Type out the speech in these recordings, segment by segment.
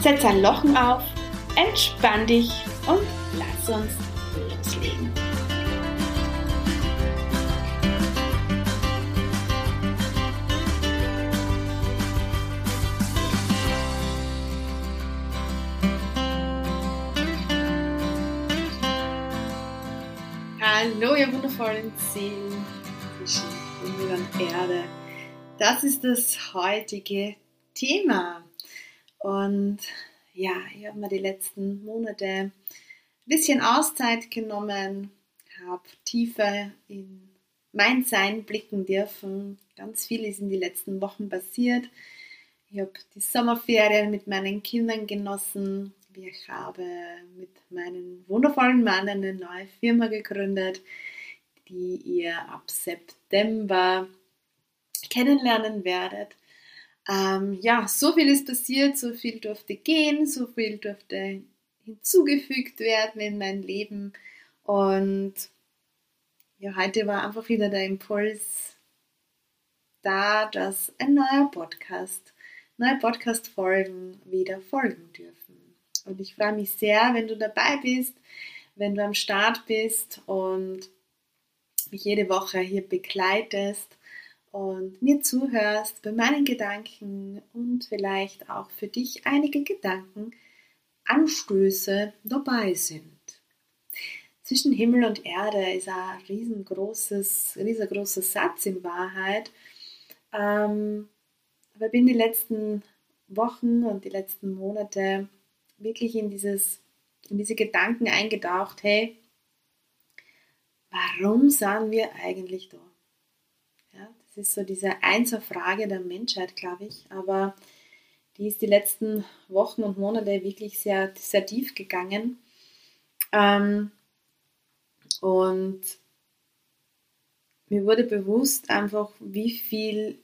Setz ein Lochen auf, entspann dich und lass uns loslegen. Hallo, ihr wundervollen Seelen zwischen Himmel und Erde. Das ist das heutige Thema. Und ja, ich habe mir die letzten Monate ein bisschen Auszeit genommen, habe tiefer in mein Sein blicken dürfen. Ganz viel ist in den letzten Wochen passiert. Ich habe die Sommerferien mit meinen Kindern genossen. Ich habe mit meinem wundervollen Mann eine neue Firma gegründet, die ihr ab September kennenlernen werdet. Ähm, ja, so viel ist passiert, so viel durfte gehen, so viel durfte hinzugefügt werden in mein Leben. Und ja, heute war einfach wieder der Impuls da, dass ein neuer Podcast, neue Podcast-Folgen wieder folgen dürfen. Und ich freue mich sehr, wenn du dabei bist, wenn du am Start bist und mich jede Woche hier begleitest und mir zuhörst bei meinen Gedanken und vielleicht auch für dich einige Gedanken, Anstöße dabei sind. Zwischen Himmel und Erde ist ein riesengroßes, riesengroßer Satz in Wahrheit. Ähm, aber ich bin die letzten Wochen und die letzten Monate wirklich in, dieses, in diese Gedanken eingetaucht, hey, warum sind wir eigentlich da? Ist so diese Einzelfrage der Menschheit, glaube ich. Aber die ist die letzten Wochen und Monate wirklich sehr, sehr tief gegangen. Ähm, und mir wurde bewusst einfach, wie viel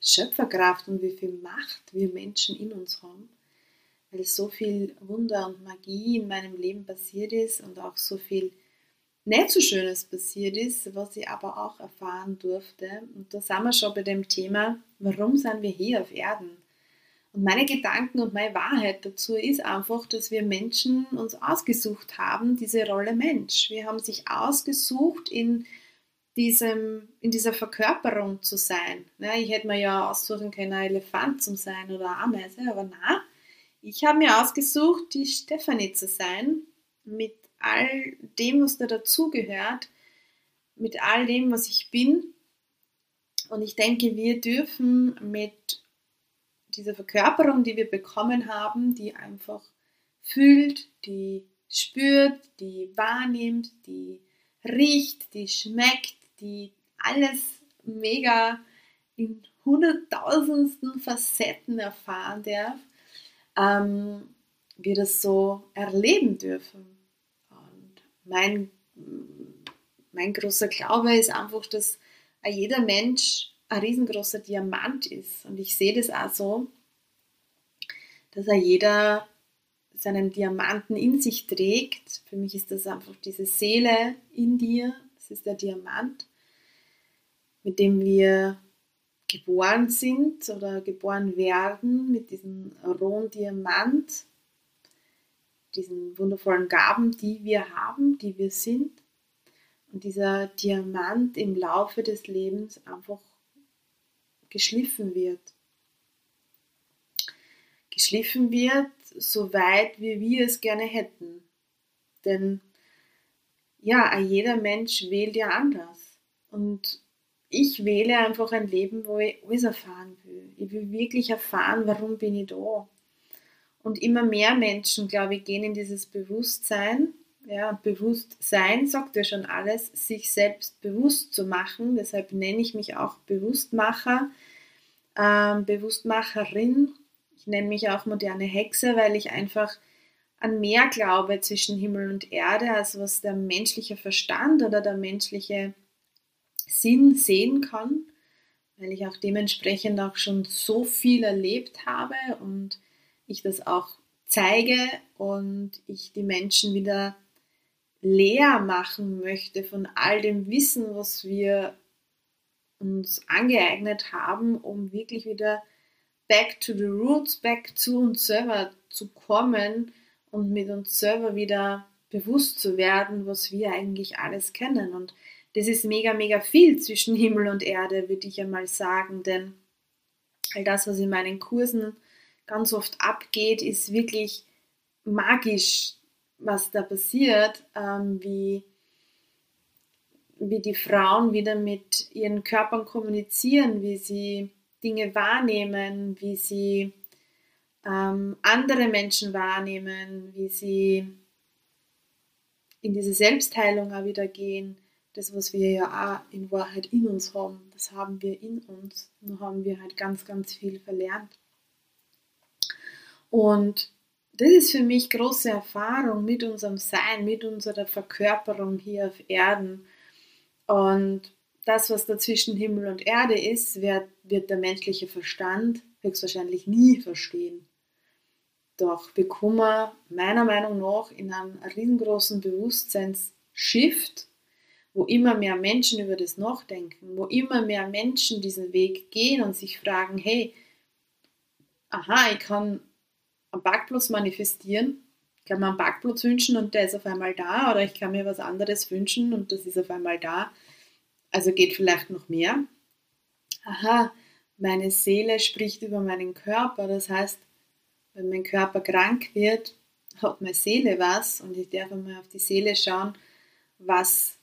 Schöpferkraft und wie viel Macht wir Menschen in uns haben, weil so viel Wunder und Magie in meinem Leben passiert ist und auch so viel nicht so Schönes passiert ist, was ich aber auch erfahren durfte. Und da sind wir schon bei dem Thema, warum sind wir hier auf Erden? Und meine Gedanken und meine Wahrheit dazu ist einfach, dass wir Menschen uns ausgesucht haben, diese Rolle Mensch. Wir haben sich ausgesucht, in, diesem, in dieser Verkörperung zu sein. Ich hätte mir ja aussuchen können, ein Elefant zu sein oder Ameise, aber na, ich habe mir ausgesucht, die Stefanie zu sein, mit all dem, was da dazugehört, mit all dem, was ich bin. Und ich denke, wir dürfen mit dieser Verkörperung, die wir bekommen haben, die einfach fühlt, die spürt, die wahrnimmt, die riecht, die schmeckt, die alles mega in hunderttausendsten Facetten erfahren darf, ähm, wir das so erleben dürfen mein, mein großer Glaube ist einfach, dass jeder Mensch ein riesengroßer Diamant ist. Und ich sehe das auch so. dass er jeder seinen Diamanten in sich trägt. Für mich ist das einfach diese Seele in dir. Das ist der Diamant, mit dem wir geboren sind oder geboren werden, mit diesem rohen Diamant, diesen wundervollen Gaben, die wir haben, die wir sind. Und dieser Diamant im Laufe des Lebens einfach geschliffen wird. Geschliffen wird, so weit wie wir es gerne hätten. Denn ja, jeder Mensch wählt ja anders. Und ich wähle einfach ein Leben, wo ich alles erfahren will. Ich will wirklich erfahren, warum bin ich da. Und immer mehr Menschen, glaube ich, gehen in dieses Bewusstsein. Ja, Bewusstsein sagt ja schon alles, sich selbst bewusst zu machen. Deshalb nenne ich mich auch Bewusstmacher, ähm, Bewusstmacherin. Ich nenne mich auch moderne Hexe, weil ich einfach an mehr glaube zwischen Himmel und Erde, als was der menschliche Verstand oder der menschliche Sinn sehen kann, weil ich auch dementsprechend auch schon so viel erlebt habe und ich das auch zeige und ich die Menschen wieder leer machen möchte von all dem Wissen, was wir uns angeeignet haben, um wirklich wieder back to the roots, back zu uns selber zu kommen und mit uns selber wieder bewusst zu werden, was wir eigentlich alles kennen. Und das ist mega, mega viel zwischen Himmel und Erde, würde ich einmal sagen, denn all das, was in meinen Kursen ganz oft abgeht, ist wirklich magisch, was da passiert, ähm, wie, wie die Frauen wieder mit ihren Körpern kommunizieren, wie sie Dinge wahrnehmen, wie sie ähm, andere Menschen wahrnehmen, wie sie in diese Selbstheilung auch wieder gehen. Das, was wir ja auch in Wahrheit in uns haben, das haben wir in uns. Nur haben wir halt ganz, ganz viel verlernt. Und das ist für mich große Erfahrung mit unserem Sein, mit unserer Verkörperung hier auf Erden. Und das, was dazwischen Himmel und Erde ist, wird, wird der menschliche Verstand höchstwahrscheinlich nie verstehen. Doch wir kommen meiner Meinung nach in einem riesengroßen Bewusstseinsshift, wo immer mehr Menschen über das nachdenken, wo immer mehr Menschen diesen Weg gehen und sich fragen, hey, aha, ich kann am Parkplatz manifestieren, kann mir einen Parkplatz wünschen und der ist auf einmal da oder ich kann mir was anderes wünschen und das ist auf einmal da. Also geht vielleicht noch mehr. Aha, meine Seele spricht über meinen Körper, das heißt, wenn mein Körper krank wird, hat meine Seele was und ich darf einmal auf die Seele schauen, was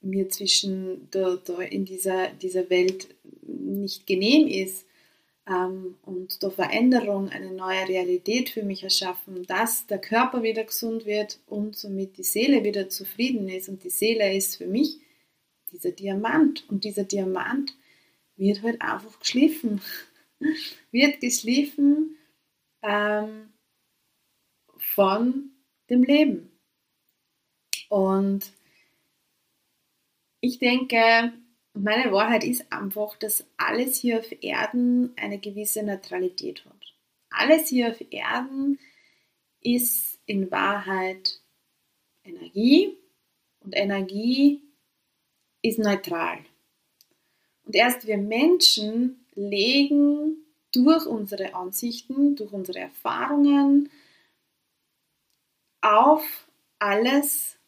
mir zwischen da, da in dieser, dieser Welt nicht genehm ist und da Veränderung, eine neue Realität für mich erschaffen, dass der Körper wieder gesund wird und somit die Seele wieder zufrieden ist. Und die Seele ist für mich dieser Diamant und dieser Diamant wird halt einfach geschliffen. wird geschliffen ähm, von dem Leben. Und ich denke, meine Wahrheit ist einfach, dass alles hier auf Erden eine gewisse Neutralität hat. Alles hier auf Erden ist in Wahrheit Energie und Energie ist neutral. Und erst wir Menschen legen durch unsere Ansichten, durch unsere Erfahrungen auf alles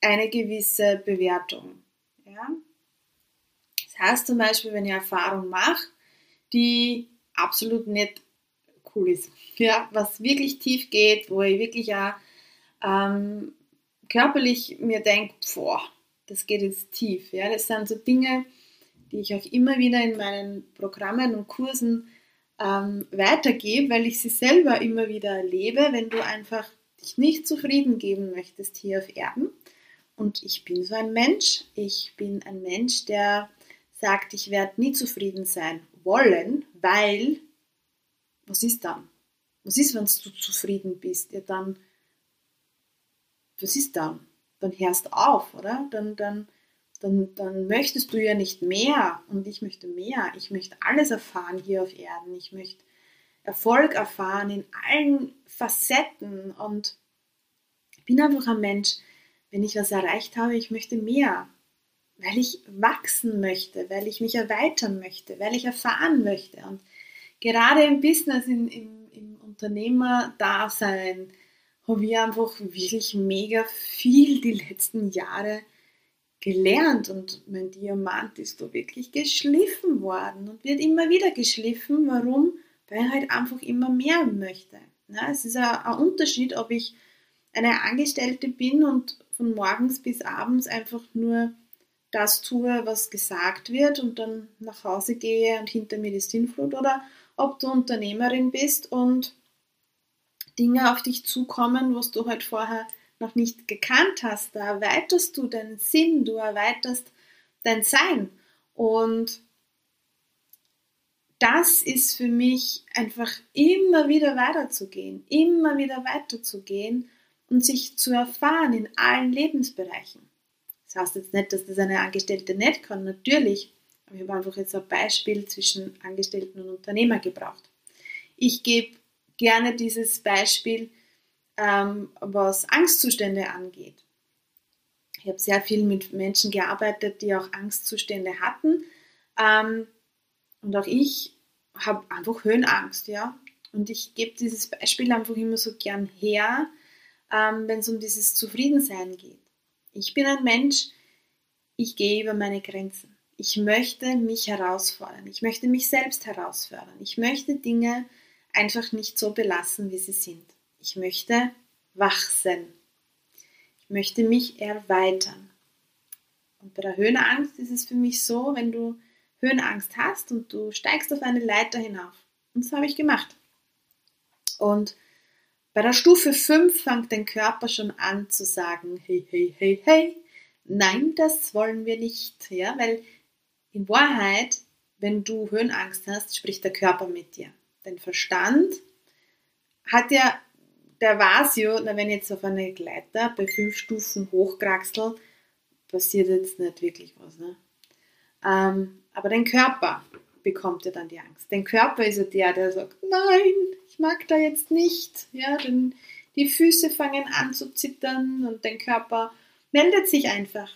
eine gewisse Bewertung. Ja? Das heißt zum Beispiel, wenn ich Erfahrung mache, die absolut nicht cool ist, ja, was wirklich tief geht, wo ich wirklich auch ähm, körperlich mir denke, boah, das geht jetzt tief. Ja? Das sind so Dinge, die ich auch immer wieder in meinen Programmen und Kursen ähm, weitergebe, weil ich sie selber immer wieder erlebe, wenn du einfach dich nicht zufrieden geben möchtest hier auf Erden. Und ich bin so ein Mensch. Ich bin ein Mensch, der sagt, ich werde nie zufrieden sein wollen, weil, was ist dann? Was ist, wenn du zufrieden bist? Ja, dann, was ist dann? Dann hörst auf, oder? Dann, dann, dann, dann möchtest du ja nicht mehr und ich möchte mehr. Ich möchte alles erfahren hier auf Erden. Ich möchte Erfolg erfahren in allen Facetten und bin einfach ein Mensch, wenn ich was erreicht habe, ich möchte mehr, weil ich wachsen möchte, weil ich mich erweitern möchte, weil ich erfahren möchte. Und gerade im Business, in, im, im Unternehmer-Dasein, habe ich einfach wirklich mega viel die letzten Jahre gelernt und mein Diamant ist da wirklich geschliffen worden und wird immer wieder geschliffen. Warum? Weil ich halt einfach immer mehr möchte. Ja, es ist ein, ein Unterschied, ob ich eine Angestellte bin und von morgens bis abends einfach nur das tue, was gesagt wird und dann nach Hause gehe und hinter mir die Sinnflut oder ob du Unternehmerin bist und Dinge auf dich zukommen, was du halt vorher noch nicht gekannt hast. Da erweiterst du deinen Sinn, du erweiterst dein Sein. Und das ist für mich einfach immer wieder weiterzugehen, immer wieder weiterzugehen und sich zu erfahren in allen Lebensbereichen. Das heißt jetzt nicht, dass das eine Angestellte nicht kann, natürlich. Aber ich habe einfach jetzt ein Beispiel zwischen Angestellten und Unternehmer gebraucht. Ich gebe gerne dieses Beispiel, ähm, was Angstzustände angeht. Ich habe sehr viel mit Menschen gearbeitet, die auch Angstzustände hatten. Ähm, und auch ich habe einfach Höhenangst, ja. Und ich gebe dieses Beispiel einfach immer so gern her, ähm, wenn es um dieses Zufriedensein geht. Ich bin ein Mensch, ich gehe über meine Grenzen. Ich möchte mich herausfordern. Ich möchte mich selbst herausfordern. Ich möchte Dinge einfach nicht so belassen, wie sie sind. Ich möchte wachsen. Ich möchte mich erweitern. Und bei der Höhenangst ist es für mich so, wenn du Höhenangst hast und du steigst auf eine Leiter hinauf. Und das habe ich gemacht. Und bei der Stufe 5 fängt dein Körper schon an zu sagen, hey, hey, hey, hey, nein, das wollen wir nicht. Ja, weil in Wahrheit, wenn du Höhenangst hast, spricht der Körper mit dir. Dein Verstand hat ja, der ja, na, wenn ich jetzt auf eine Gleiter bei fünf Stufen hochkraxel, passiert jetzt nicht wirklich was. Ne? Ähm, aber dein Körper bekommt ja dann die Angst. Dein Körper ist ja der, der sagt, nein, ich mag da jetzt nicht. Ja, denn die Füße fangen an zu zittern und dein Körper meldet sich einfach.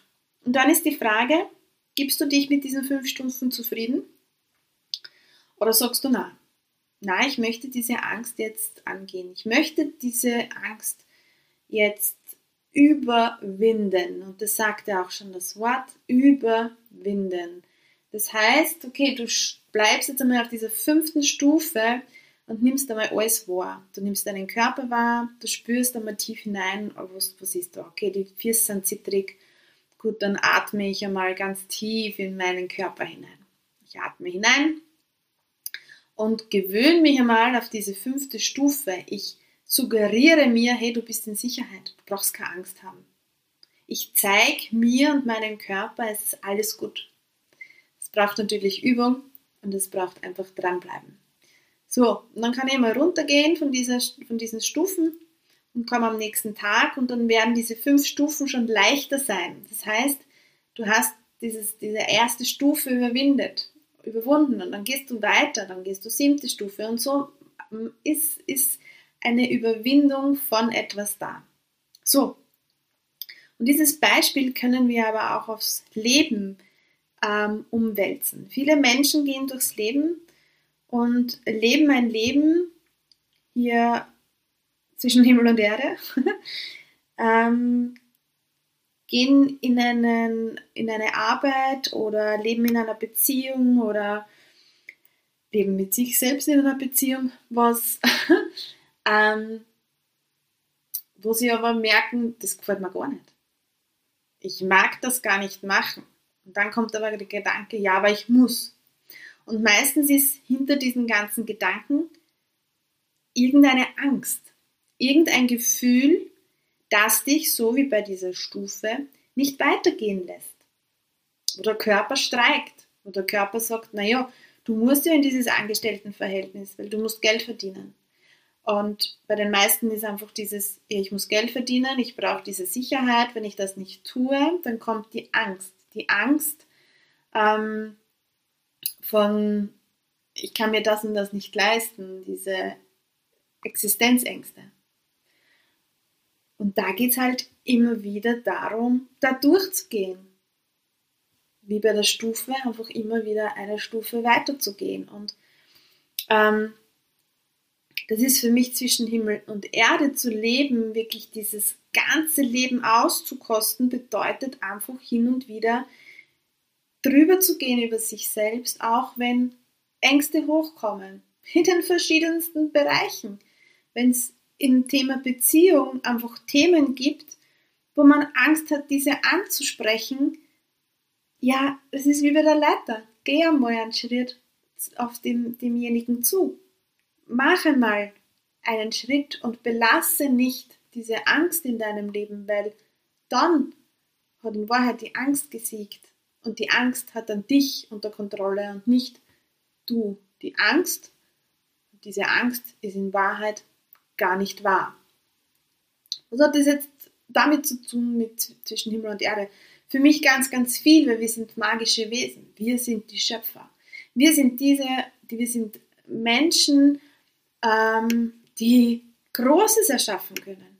Und dann ist die Frage, gibst du dich mit diesen fünf Stunden zufrieden? Oder sagst du, na, na, ich möchte diese Angst jetzt angehen. Ich möchte diese Angst jetzt überwinden. Und das sagt ja auch schon das Wort überwinden. Das heißt, okay, du bleibst jetzt einmal auf dieser fünften Stufe und nimmst einmal alles wahr. Du nimmst deinen Körper wahr, du spürst einmal tief hinein, was, was ist da? Okay, die Füße sind zittrig. Gut, dann atme ich einmal ganz tief in meinen Körper hinein. Ich atme hinein und gewöhne mich einmal auf diese fünfte Stufe. Ich suggeriere mir, hey, du bist in Sicherheit, du brauchst keine Angst haben. Ich zeige mir und meinem Körper, es ist alles gut braucht natürlich Übung und es braucht einfach dranbleiben. So, und dann kann ich mal runtergehen von, dieser, von diesen Stufen und komme am nächsten Tag und dann werden diese fünf Stufen schon leichter sein. Das heißt, du hast dieses, diese erste Stufe überwindet, überwunden und dann gehst du weiter, dann gehst du siebte Stufe und so ähm, ist, ist eine Überwindung von etwas da. So, und dieses Beispiel können wir aber auch aufs Leben ähm, umwälzen. Viele Menschen gehen durchs Leben und leben ein Leben hier zwischen Himmel und Erde, ähm, gehen in, einen, in eine Arbeit oder leben in einer Beziehung oder leben mit sich selbst in einer Beziehung, was, ähm, wo sie aber merken, das gefällt mir gar nicht. Ich mag das gar nicht machen. Und dann kommt aber der Gedanke, ja, aber ich muss. Und meistens ist hinter diesen ganzen Gedanken irgendeine Angst, irgendein Gefühl, das dich, so wie bei dieser Stufe, nicht weitergehen lässt. Wo der Körper streikt, wo der Körper sagt, naja, du musst ja in dieses Angestelltenverhältnis, weil du musst Geld verdienen. Und bei den meisten ist einfach dieses, ich muss Geld verdienen, ich brauche diese Sicherheit, wenn ich das nicht tue, dann kommt die Angst die Angst ähm, von ich kann mir das und das nicht leisten, diese Existenzängste. Und da geht es halt immer wieder darum, da durchzugehen. Wie bei der Stufe, einfach immer wieder eine Stufe weiterzugehen. Und ähm, das ist für mich zwischen Himmel und Erde zu leben, wirklich dieses ganze Leben auszukosten, bedeutet einfach hin und wieder drüber zu gehen über sich selbst, auch wenn Ängste hochkommen, in den verschiedensten Bereichen. Wenn es im Thema Beziehung einfach Themen gibt, wo man Angst hat, diese anzusprechen, ja, es ist wie bei der Leiter. Geh einmal einen Schritt auf dem, demjenigen zu. Mach einmal einen Schritt und belasse nicht diese Angst in deinem Leben, weil dann hat in Wahrheit die Angst gesiegt und die Angst hat dann dich unter Kontrolle und nicht du. Die Angst, diese Angst ist in Wahrheit gar nicht wahr. Was hat das jetzt damit zu tun mit zwischen Himmel und Erde? Für mich ganz, ganz viel, weil wir sind magische Wesen. Wir sind die Schöpfer. Wir sind diese, die, wir sind Menschen, ähm, die Großes erschaffen können.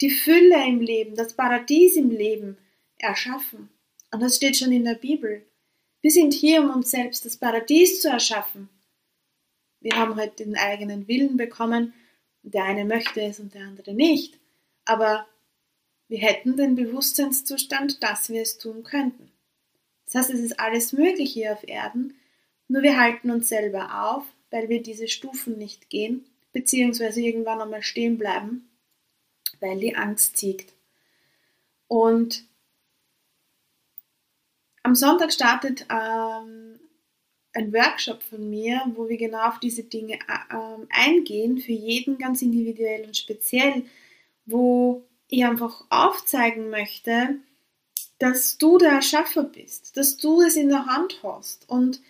Die Fülle im Leben, das Paradies im Leben erschaffen. Und das steht schon in der Bibel. Wir sind hier, um uns selbst das Paradies zu erschaffen. Wir haben heute den eigenen Willen bekommen. Der eine möchte es und der andere nicht. Aber wir hätten den Bewusstseinszustand, dass wir es tun könnten. Das heißt, es ist alles möglich hier auf Erden, nur wir halten uns selber auf, weil wir diese Stufen nicht gehen, beziehungsweise irgendwann einmal stehen bleiben, weil die Angst siegt. Und am Sonntag startet ähm, ein Workshop von mir, wo wir genau auf diese Dinge äh, eingehen, für jeden ganz individuell und speziell, wo ich einfach aufzeigen möchte, dass du der Erschaffer bist, dass du es in der Hand hast und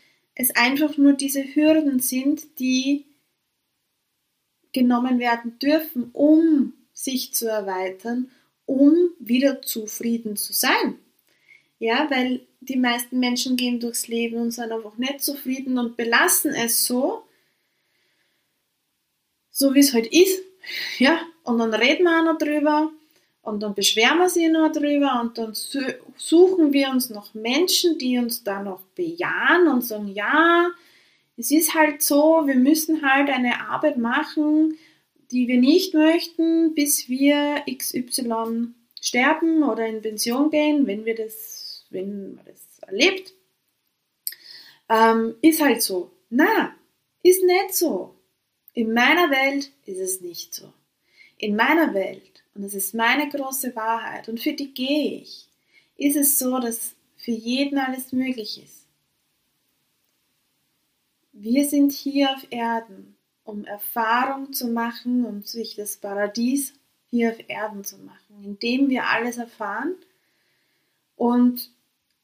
es einfach nur diese Hürden sind, die genommen werden dürfen, um sich zu erweitern, um wieder zufrieden zu sein. Ja, weil die meisten Menschen gehen durchs Leben und sind einfach nicht zufrieden und belassen es so, so wie es halt ist. Ja, und dann reden wir auch noch drüber und dann beschweren wir sie noch drüber und dann suchen wir uns noch Menschen, die uns da noch bejahen und sagen, ja, es ist halt so, wir müssen halt eine Arbeit machen, die wir nicht möchten, bis wir XY sterben oder in Pension gehen, wenn wir das, wenn man das erlebt. Ähm, ist halt so. Na, ist nicht so. In meiner Welt ist es nicht so. In meiner Welt, und das ist meine große Wahrheit, und für die gehe ich, ist es so, dass für jeden alles möglich ist. Wir sind hier auf Erden, um Erfahrung zu machen und sich das Paradies hier auf Erden zu machen, indem wir alles erfahren. Und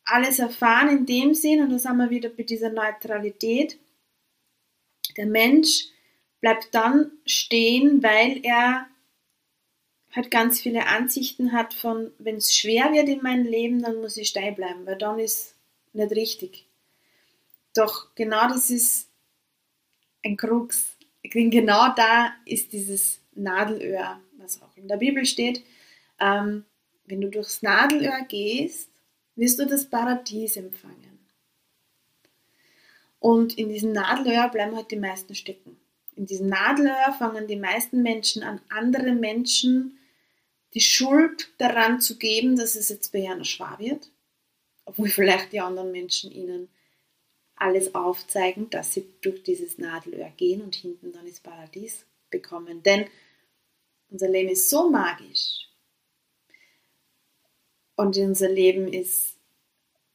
alles erfahren in dem Sinn, und da sind wir wieder bei dieser Neutralität, der Mensch bleibt dann stehen, weil er halt ganz viele Ansichten hat von, wenn es schwer wird in meinem Leben, dann muss ich stehen bleiben, weil dann ist nicht richtig. Doch genau das ist ein Krux. Denn genau da ist dieses Nadelöhr, was auch in der Bibel steht. Ähm, wenn du durchs Nadelöhr gehst, wirst du das Paradies empfangen. Und in diesem Nadelöhr bleiben halt die meisten stecken. In diesem Nadelöhr fangen die meisten Menschen an, andere Menschen die Schuld daran zu geben, dass es jetzt bei ihnen schwer wird, obwohl vielleicht die anderen Menschen ihnen alles aufzeigen, dass sie durch dieses Nadelöhr gehen und hinten dann ins Paradies bekommen. Denn unser Leben ist so magisch und unser Leben ist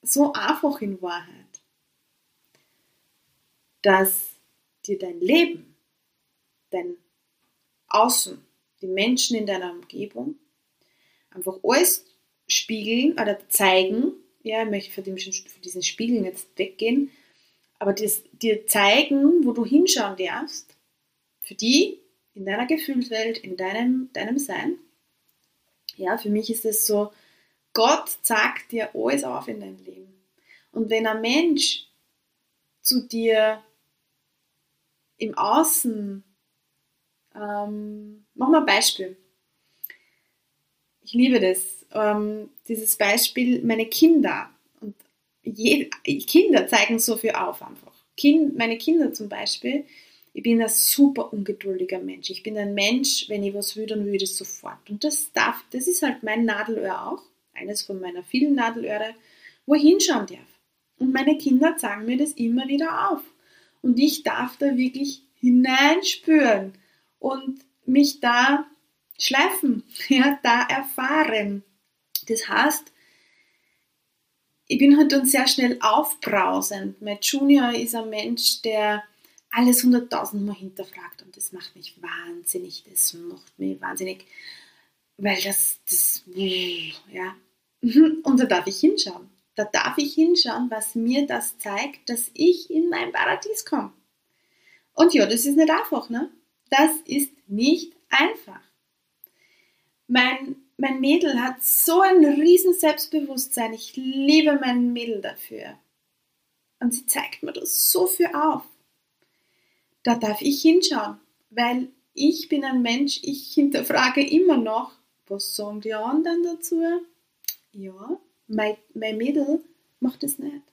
so einfach in Wahrheit, dass dir dein Leben, dein Außen, die Menschen in deiner Umgebung einfach alles spiegeln oder zeigen. Ja, ich möchte für, diesen Spiegeln jetzt weggehen, aber das, dir zeigen, wo du hinschauen darfst, für die in deiner Gefühlswelt, in deinem, deinem Sein. Ja, für mich ist es so, Gott zeigt dir alles auf in deinem Leben. Und wenn ein Mensch zu dir im Außen, ähm, machen wir ein Beispiel. Ich liebe das, ähm, dieses Beispiel, meine Kinder. Und je, Kinder zeigen so viel auf einfach. Kind, meine Kinder zum Beispiel, ich bin ein super ungeduldiger Mensch. Ich bin ein Mensch, wenn ich was will, dann will ich es sofort. Und das darf, das ist halt mein Nadelöhr auch, eines von meiner vielen Nadelöhre, wo ich hinschauen darf. Und meine Kinder zeigen mir das immer wieder auf. Und ich darf da wirklich hineinspüren und mich da schleifen, ja, da erfahren. Das heißt, ich bin halt dann sehr schnell aufbrausend. Mein Junior ist ein Mensch, der alles hunderttausendmal hinterfragt und das macht mich wahnsinnig, das macht mich wahnsinnig, weil das, das, ja, und da darf ich hinschauen. Da darf ich hinschauen, was mir das zeigt, dass ich in mein Paradies komme. Und ja, das ist nicht einfach, ne? Das ist nicht einfach. Mein, mein Mädel hat so ein riesen Selbstbewusstsein. Ich liebe mein Mädel dafür. Und sie zeigt mir das so viel auf. Da darf ich hinschauen, weil ich bin ein Mensch, ich hinterfrage immer noch, was sagen die anderen dazu? Ja, mein, mein Mädel macht das nicht.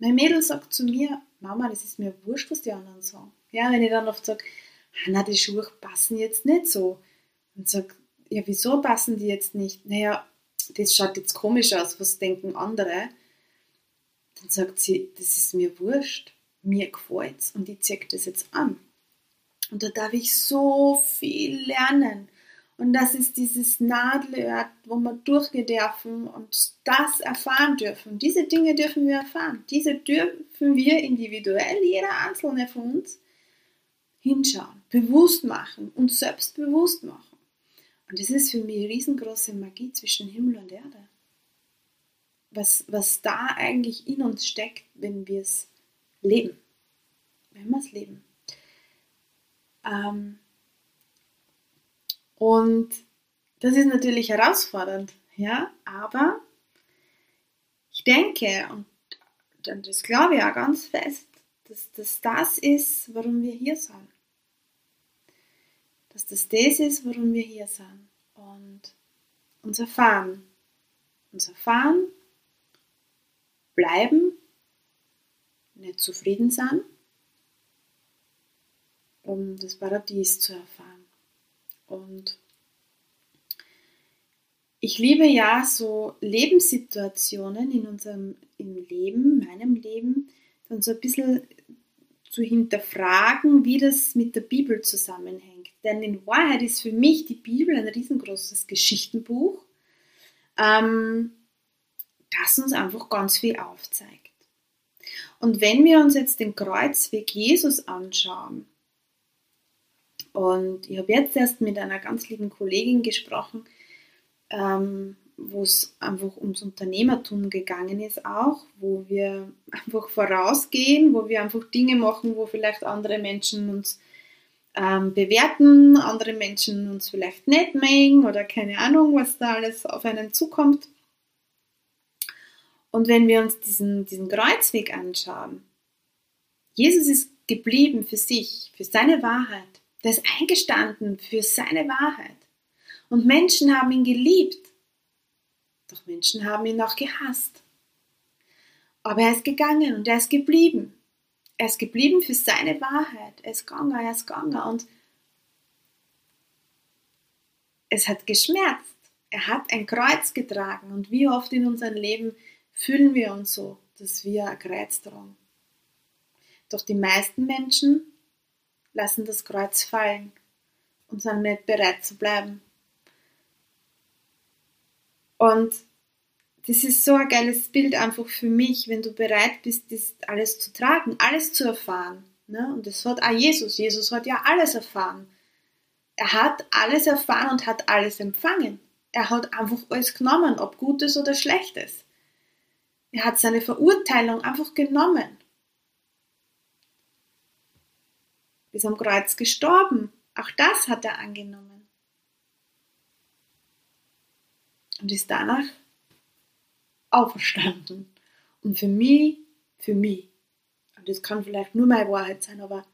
Mein Mädel sagt zu mir, Mama, das ist mir wurscht, was die anderen sagen. Ja, wenn ich dann oft sage, na, die Schuhe passen jetzt nicht so. Und sage, ja, wieso passen die jetzt nicht? Naja, das schaut jetzt komisch aus, was denken andere? Dann sagt sie, das ist mir wurscht, mir gefällt's und ich zeige das jetzt an. Und da darf ich so viel lernen. Und das ist dieses Nadelöhr, wo wir durchgehen dürfen und das erfahren dürfen. Diese Dinge dürfen wir erfahren. Diese dürfen wir individuell, jeder einzelne von uns, hinschauen, bewusst machen und selbstbewusst machen. Und das ist für mich riesengroße Magie zwischen Himmel und Erde. Was, was da eigentlich in uns steckt, wenn wir es leben. Wenn wir es leben. Ähm, und das ist natürlich herausfordernd, ja, aber ich denke, und das glaube ich auch ganz fest, dass das das ist, warum wir hier sind. Dass das das ist, warum wir hier sind. Und unser Fahren, unser Fahren, bleiben, nicht zufrieden sein, um das Paradies zu erfahren. Und ich liebe ja so Lebenssituationen in unserem im Leben, meinem Leben, dann so ein bisschen zu hinterfragen, wie das mit der Bibel zusammenhängt. Denn in Wahrheit ist für mich die Bibel ein riesengroßes Geschichtenbuch, ähm, das uns einfach ganz viel aufzeigt. Und wenn wir uns jetzt den Kreuzweg Jesus anschauen, und ich habe jetzt erst mit einer ganz lieben Kollegin gesprochen, ähm, wo es einfach ums Unternehmertum gegangen ist auch, wo wir einfach vorausgehen, wo wir einfach Dinge machen, wo vielleicht andere Menschen uns ähm, bewerten, andere Menschen uns vielleicht nicht mögen oder keine Ahnung, was da alles auf einen zukommt. Und wenn wir uns diesen, diesen Kreuzweg anschauen, Jesus ist geblieben für sich, für seine Wahrheit. Der ist eingestanden für seine Wahrheit. Und Menschen haben ihn geliebt. Doch Menschen haben ihn auch gehasst. Aber er ist gegangen und er ist geblieben. Er ist geblieben für seine Wahrheit. Er ist gegangen, er ist gegangen. Und es hat geschmerzt. Er hat ein Kreuz getragen. Und wie oft in unserem Leben fühlen wir uns so, dass wir ein Kreuz tragen. Doch die meisten Menschen lassen das Kreuz fallen und sind nicht bereit zu bleiben. Und das ist so ein geiles Bild einfach für mich, wenn du bereit bist, das alles zu tragen, alles zu erfahren. Ne? Und das hat auch Jesus. Jesus hat ja alles erfahren. Er hat alles erfahren und hat alles empfangen. Er hat einfach alles genommen, ob Gutes oder Schlechtes. Er hat seine Verurteilung einfach genommen. Ist am Kreuz gestorben. Auch das hat er angenommen. und ist danach auferstanden. Und für mich, für mich, und das kann vielleicht nur meine Wahrheit sein, aber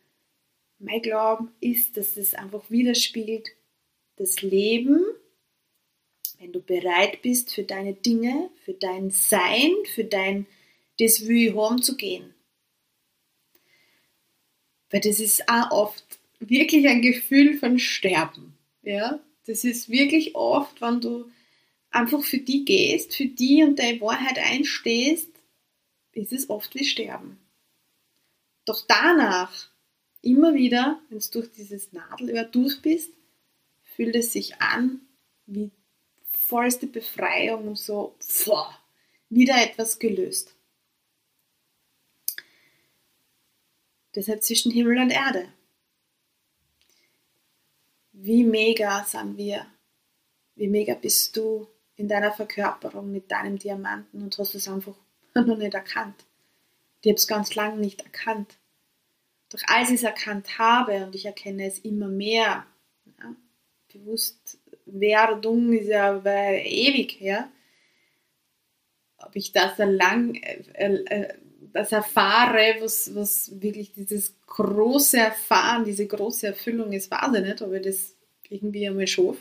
mein Glauben ist, dass es einfach widerspiegelt das Leben, wenn du bereit bist für deine Dinge, für dein Sein, für dein das will ich haben zu gehen. Weil das ist auch oft wirklich ein Gefühl von Sterben. Ja? Das ist wirklich oft, wenn du einfach für die gehst, für die und deine Wahrheit einstehst, ist es oft wie Sterben. Doch danach, immer wieder, wenn du durch dieses Nadelöhr durch bist, fühlt es sich an wie vollste Befreiung und so, boah, wieder etwas gelöst. Deshalb zwischen Himmel und Erde. Wie mega sind wir? Wie mega bist du in deiner Verkörperung mit deinem Diamanten und hast es einfach noch nicht erkannt. Ich habe es ganz lange nicht erkannt. Doch als ich es erkannt habe und ich erkenne es immer mehr, ja, Bewusstwerdung ist ja ewig her, ob ich das lang, äh, äh, das erfahre, was, was wirklich dieses große Erfahren, diese große Erfüllung ist, weiß ich nicht, ob ich das irgendwie einmal schaffe.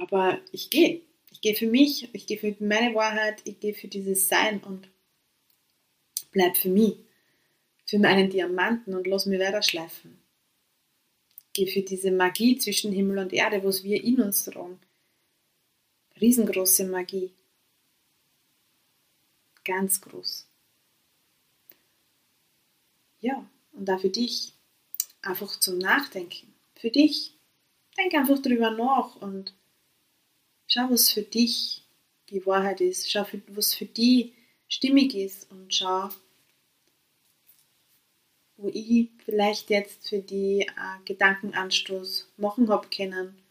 Aber ich gehe. Ich gehe für mich, ich gehe für meine Wahrheit, ich gehe für dieses Sein und bleib für mich, für meinen Diamanten und lass mich weiter schleifen. Ich gehe für diese Magie zwischen Himmel und Erde, was wir in uns tragen. Riesengroße Magie. Ganz groß. Ja, und da für dich einfach zum Nachdenken. Für dich. Denk einfach drüber nach und Schau, was für dich die Wahrheit ist. Schau, was für die stimmig ist und schau, wo ich vielleicht jetzt für die äh, Gedankenanstoß machen habe können.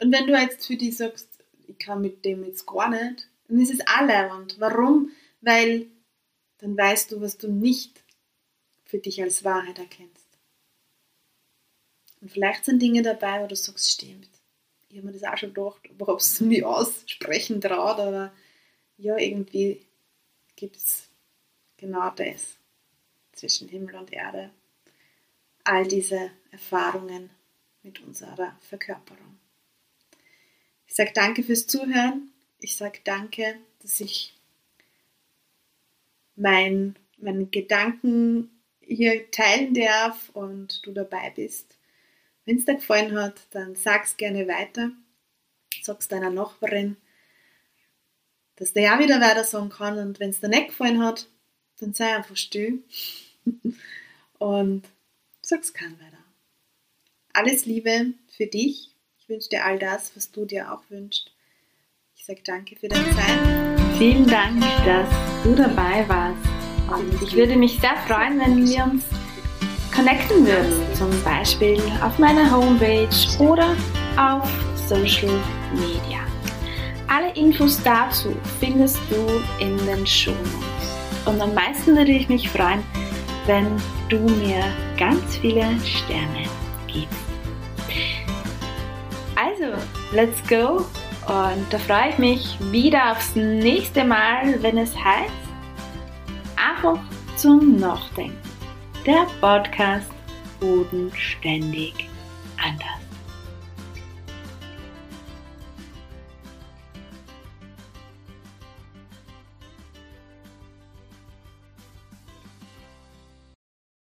Und wenn du jetzt für die sagst, ich kann mit dem jetzt gar nicht, dann ist es alle und warum? Weil dann weißt du, was du nicht für dich als Wahrheit erkennst. Und vielleicht sind Dinge dabei, wo du sagst, stimmt ich habe mir das auch schon gedacht, ob es mich aussprechen traut, aber ja, irgendwie gibt es genau das zwischen Himmel und Erde. All diese Erfahrungen mit unserer Verkörperung. Ich sage danke fürs Zuhören. Ich sage danke, dass ich mein, meine Gedanken hier teilen darf und du dabei bist. Wenn es dir gefallen hat, dann sag's gerne weiter. Sag's deiner Nachbarin, dass der ja wieder weiter sagen kann. Und wenn es dir nicht gefallen hat, dann sei einfach still und sag's kein weiter. Alles Liebe für dich. Ich wünsche dir all das, was du dir auch wünschst. Ich sage danke für deine Zeit. Vielen Dank, dass du dabei warst. Und ich würde mich sehr freuen, wenn wir uns connecten würden, zum Beispiel auf meiner Homepage oder auf Social Media. Alle Infos dazu findest du in den Show Notes. Und am meisten würde ich mich freuen, wenn du mir ganz viele Sterne gibst. Also, let's go! Und da freue ich mich wieder aufs nächste Mal, wenn es heißt, einfach zum Nachdenken der Podcast Bodenständig anders.